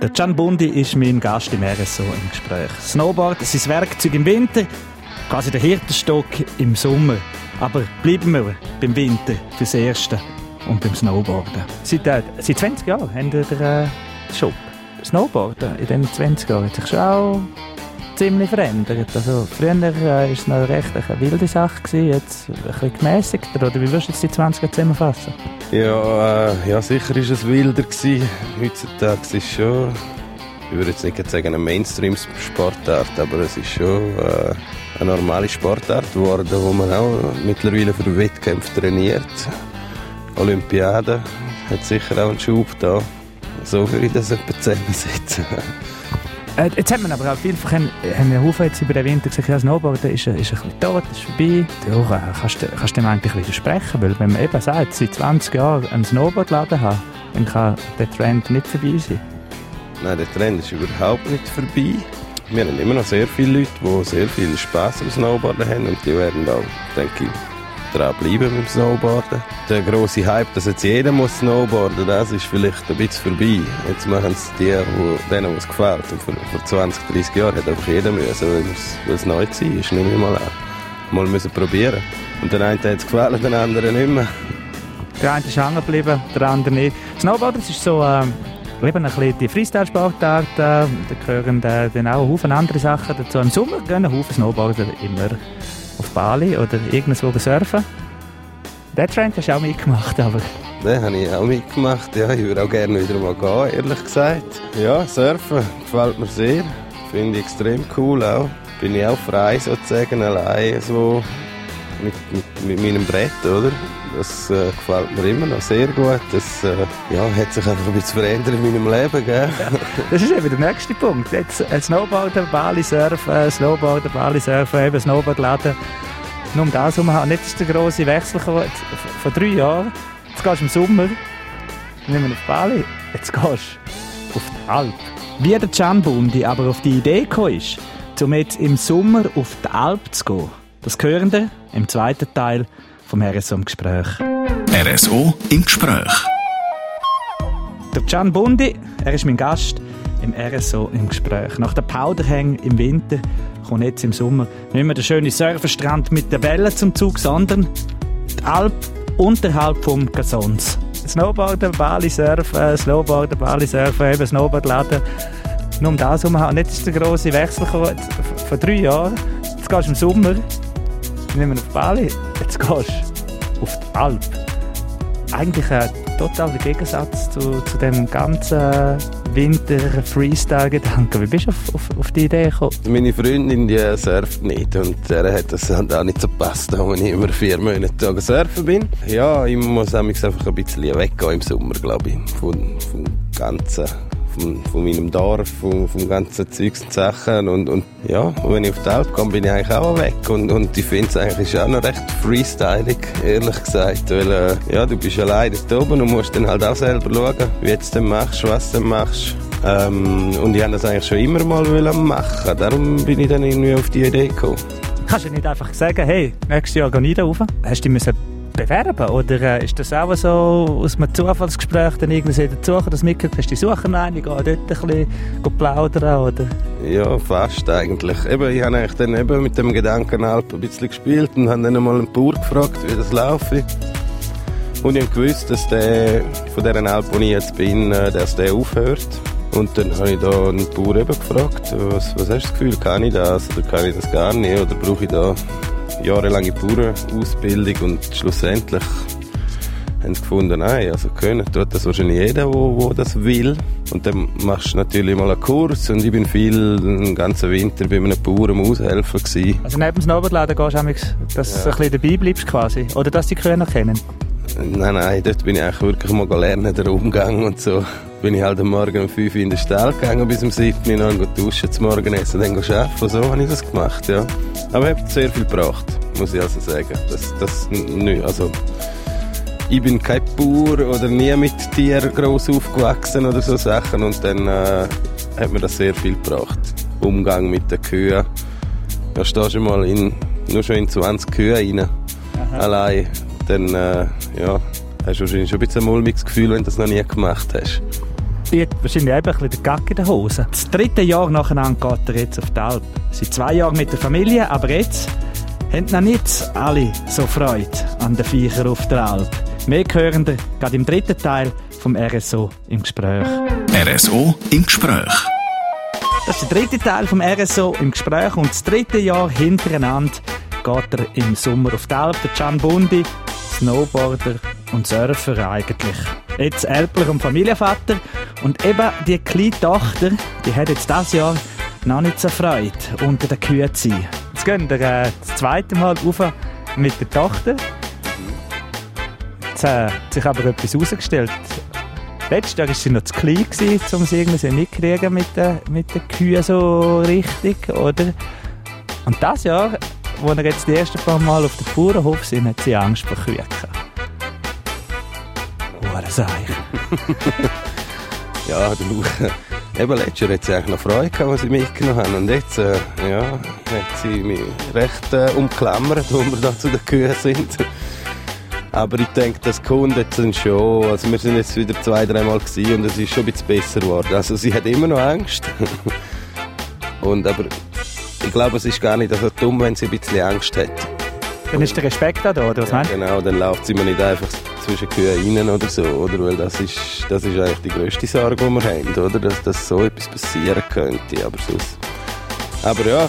Der Can Bundi ist mein Gast im RSO im Gespräch. Snowboard ist sein Werkzeug im Winter, quasi der Hirtenstock im Sommer. Aber bleiben wir beim Winter fürs Erste und beim Snowboarden. Seit, äh, seit 20 Jahren haben wir den äh, Shop. Snowboarden in diesen 20 Jahren hat sich schon auch ziemlich verändert. Also, früher war äh, es noch recht eine wilde Sache, gewesen, jetzt ein bisschen gemäßigter. Oder wie würdest du jetzt die 20 Jahre zusammenfassen? Ja, äh, ja, sicher war es wilder. Gewesen. Heutzutage ist es schon, ich würde jetzt nicht sagen eine Mainstream-Sportart, aber es ist schon äh, eine normale Sportart geworden, wo man auch mittlerweile für Wettkämpfe trainiert. Olympiade hat sicher auch einen Schub da. So würde ich das etwa zusammensetzen. Äh, jetzt hat man aber auch vielfach haben, haben Haufen jetzt über den Winter gesagt, ja, Snowboarden ist, ist ein bisschen tot, ist vorbei. Ja, kannst, du, kannst du dem eigentlich widersprechen? Weil wenn man eben sagt, seit 20 Jahren einen Snowboardladen hat, dann kann der Trend nicht vorbei sein. Nein, der Trend ist überhaupt nicht vorbei. Wir haben immer noch sehr viele Leute, die sehr viel Spaß am Snowboarden haben und die werden auch, denke ich, dran bleiben dem Snowboarden. Der grosse Hype, dass jetzt jeder muss snowboarden, das ist vielleicht ein bisschen vorbei. Jetzt machen es die, wo, denen, was gefällt. Und vor, vor 20, 30 Jahren hat einfach jeder müssen, weil es neu war, ist nicht mal an. Mal müssen probieren. Und der eine hat es gefallen, der andere nicht mehr. Der eine ist hängen geblieben, der andere nicht. Snowboarden ist so... Ähm eben ein bisschen die Freestyle-Sportart, äh, da gehören äh, dann auch Haufen andere Sachen dazu. Im Sommer gehen Haufen Snowboarder immer auf Bali oder irgendwo surfen. Den Trend hast du auch mitgemacht, aber... Den habe ich auch mitgemacht, ja, ich würde auch gerne wieder mal gehen, ehrlich gesagt. Ja, surfen gefällt mir sehr, finde ich extrem cool auch. Bin ich auch frei sozusagen, allein so mit, mit, mit meinem Brett, oder? Das äh, gefällt mir immer noch sehr gut. Das äh, ja, hat sich einfach ein bisschen verändert in meinem Leben. Gell? Ja, das ist eben der nächste Punkt. Jetzt äh, Snowboarden, Bali surfen, Snowboarden, Bali surfen, eben Snowboard laden. Nur um das herum haben jetzt der grosse Wechsel gekommen. Vor drei Jahren. Jetzt gehst du im Sommer, nicht mehr auf Bali, jetzt gehst du auf die Alp. Wie der Can Bundi aber auf die Idee gekommen ist, um jetzt im Sommer auf die Alp zu gehen, das hören wir im zweiten Teil vom RSO im Gespräch. RSO im Gespräch. Der Can Bundi, er ist mein Gast im RSO im Gespräch. Nach der Powderhang im Winter kommt jetzt im Sommer nicht mehr der schöne Surferstrand mit der Welle zum Zug, sondern die Alp unterhalb vom Casons. Snowboarden, Bali surfen, Snowboarden, Bali surfen, eben Snowboard laden. Nur um das herum. Und jetzt ist der grosse Wechsel gekommen, vor drei Jahren. Jetzt gehst du im Sommer nicht mehr auf Bali, jetzt gehst du auf die Alp. Eigentlich ein totaler Gegensatz zu, zu dem ganzen Winter-Freestyle-Gedanken. Wie bist du auf, auf, auf, die Idee gekommen? Meine Freundin die surft nicht und der hat das auch nicht so gepasst, wenn ich immer vier Monate surfen bin. Ja, ich muss einfach ein bisschen weggehen im Sommer, glaube ich, von, vom ganzen von, von meinem Dorf, von, vom ganzen Zeugs und Sachen. Und, und ja, wenn ich auf die Alp komme, bin ich eigentlich auch weg. Und, und ich finde es eigentlich auch noch recht freestylig, ehrlich gesagt. Weil, äh, ja, du bist alleine da oben und musst dann halt auch selber schauen, wie du es machst, was du machst. Ähm, und ich wollte das eigentlich schon immer mal machen. Darum bin ich dann irgendwie auf die Idee gekommen. Kannst du nicht einfach sagen, hey, nächstes Jahr gehe ich da rauf? Hast du dich bewerben? Oder äh, ist das auch so aus einem Zufallsgespräch dann irgendwie dazu, dass du mitgekriegt hast, die suchen einen, ich gehe dort ein bisschen plaudern, oder? Ja, fast eigentlich. Eben, ich habe dann eben mit dem Gedanken ein bisschen gespielt und habe dann mal einen Bauer gefragt, wie das laufe. Und ich habe gewusst, dass der von dieser Alp, wo ich jetzt bin, äh, dass der aufhört. Und dann habe ich da einen Bauer eben gefragt, was, was hast du das Gefühl, kann ich das oder kann ich das gar nicht oder brauche ich da jahrelange Bauernausbildung und schlussendlich haben sie gefunden, nein, also können tut das wahrscheinlich jeder, wo, wo das will. Und dann machst du natürlich mal einen Kurs und ich bin viel den ganzen Winter bei einem Bauern Aushelfen gewesen. Also neben dem Snowboardladen gehst du dass ja. du ein bisschen dabei bleibst quasi, oder dass die Kühe kennen? Nein, nein, dort bin ich eigentlich wirklich mal lernen, den Umgang und so. Bin ich halt am Morgen um 5 Uhr in den Stall gegangen bis um 7 Uhr, dann duschen, zum Morgen essen, dann arbeiten. So habe ich das gemacht, ja. Aber hat sehr viel gebracht, muss ich also sagen. Das, das, nö, also, ich bin kein Bauer oder nie mit Tieren gross aufgewachsen oder so Sachen und dann äh, hat mir das sehr viel gebracht. Umgang mit den Kühen. Da stehst du mal in, nur schon in 20 Kühe rein, Aha. allein. Dann äh, ja, hast du wahrscheinlich schon ein bisschen ein mulmiges Gefühl, wenn du das noch nie gemacht hast. Zieht wahrscheinlich eben ein bisschen den Gack in der Hose. Das dritte Jahr nacheinander geht er jetzt auf die Alp. Seit zwei Jahren mit der Familie, aber jetzt haben noch nicht alle so Freude an den Viechern auf der Alp. Mehr hören wir gerade im dritten Teil vom RSO im Gespräch. RSO im Gespräch. Das ist der dritte Teil vom RSO im Gespräch und das dritte Jahr hintereinander geht er im Sommer auf die Alp. Der Can Bundi, Snowboarder und Surfer eigentlich. Jetzt Älpler und Familienvater und eben die kleine Tochter, die hat jetzt das Jahr noch nicht so Freude, unter den Kühen zu sein. Jetzt gehen wir äh, das zweite Mal rauf mit der Tochter. Jetzt äh, hat sich aber etwas herausgestellt. Letztes Jahr war sie noch zu klein, gewesen, um sie irgendwie mitkriegen mit den, mit den Kühen so richtig, oder? Und das Jahr, wo wir jetzt die ersten paar Mal auf dem Bauernhof sind, hat sie Angst vor Kühen gehabt. Seich. ja, du, eben letztes Jahr sie noch Freude gehabt, als sie mitgenommen haben. Und jetzt, äh, ja, hat sie mich recht äh, umklammert, wo wir da zu den Kühen sind. Aber ich denke, das kommt jetzt schon. Also wir sind jetzt wieder zwei, dreimal gewesen und es ist schon ein bisschen besser geworden. Also sie hat immer noch Angst. und aber ich glaube, es ist gar nicht so dumm, wenn sie ein bisschen Angst hat. Dann ist der Respekt da, oder was ja, meinst du? Genau, dann läuft sie mir nicht einfach zwischen Kühen rein oder so, oder? Weil das ist, das ist eigentlich die grösste Sorge, die wir haben, oder? Dass, dass so etwas passieren könnte, aber sonst... Aber ja,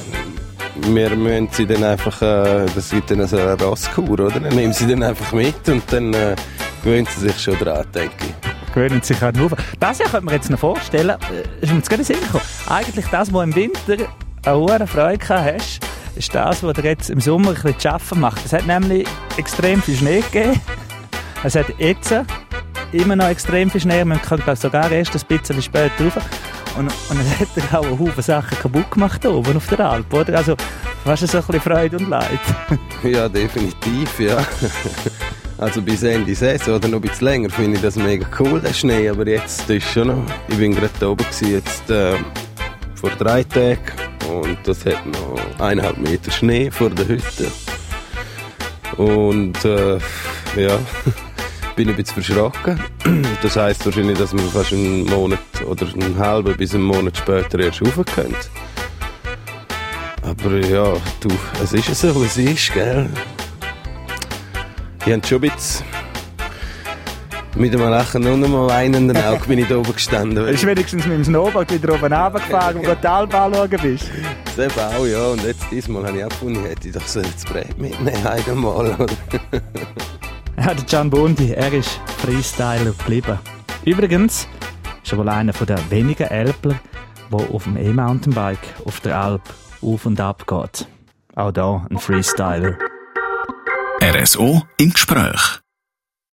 wir müssen sie dann einfach, äh, das wird dann so eine Rasskur, oder? Dann nehmen sie dann einfach mit und dann äh, gewöhnen sie sich schon dran, denke ich. Gewöhnen sich auch nur. Das hier könnte man jetzt noch vorstellen, äh, ist mir jetzt gerade Sinn gekommen. Eigentlich das, was im Winter eine hohe Freude hast, ist das, was dir jetzt im Sommer ein bisschen zu arbeiten macht. Es hat nämlich extrem viel Schnee gegeben. Es hat jetzt immer noch extrem viel Schnee. Man kann sogar erst ein bisschen später rauf. Und, und es hat er auch Haufen Sachen kaputt gemacht oben auf der Alp, oder? Also fast so ein bisschen Freude und Leid. ja, definitiv, ja. Also bis Ende Saison oder noch ein bisschen länger finde ich das mega cool, der Schnee. Aber jetzt ist schon noch, ich bin gerade da oben gewesen, jetzt äh, vor drei Tagen und das hat noch eineinhalb Meter Schnee vor der Hütte. Und äh, ja, bin ein bisschen verschrocken. Das heisst wahrscheinlich, dass wir fast einen Monat oder einen halben bis einen Monat später erst rauf können. Aber ja, du, es ist so, wie es ist, gell? Ich habe schon ein bisschen mit einem Lachen und einem weinenden Auge bin ich da oben gestanden. Du bist wenigstens mit dem Snowboard wieder oben runtergefahren, wo du die Alp anschauen bist. Das eben auch, ja. Und jetzt, diesmal habe ich auch gefunden, hätte ich doch so das Brett mitnehmen einmal, oder? Ja, der Can Bondi, er ist Freestyler geblieben. Übrigens ist er wohl einer der wenigen Älpler, der auf dem E-Mountainbike auf der Alp auf und ab geht. Auch da ein Freestyler. RSO im Gespräch.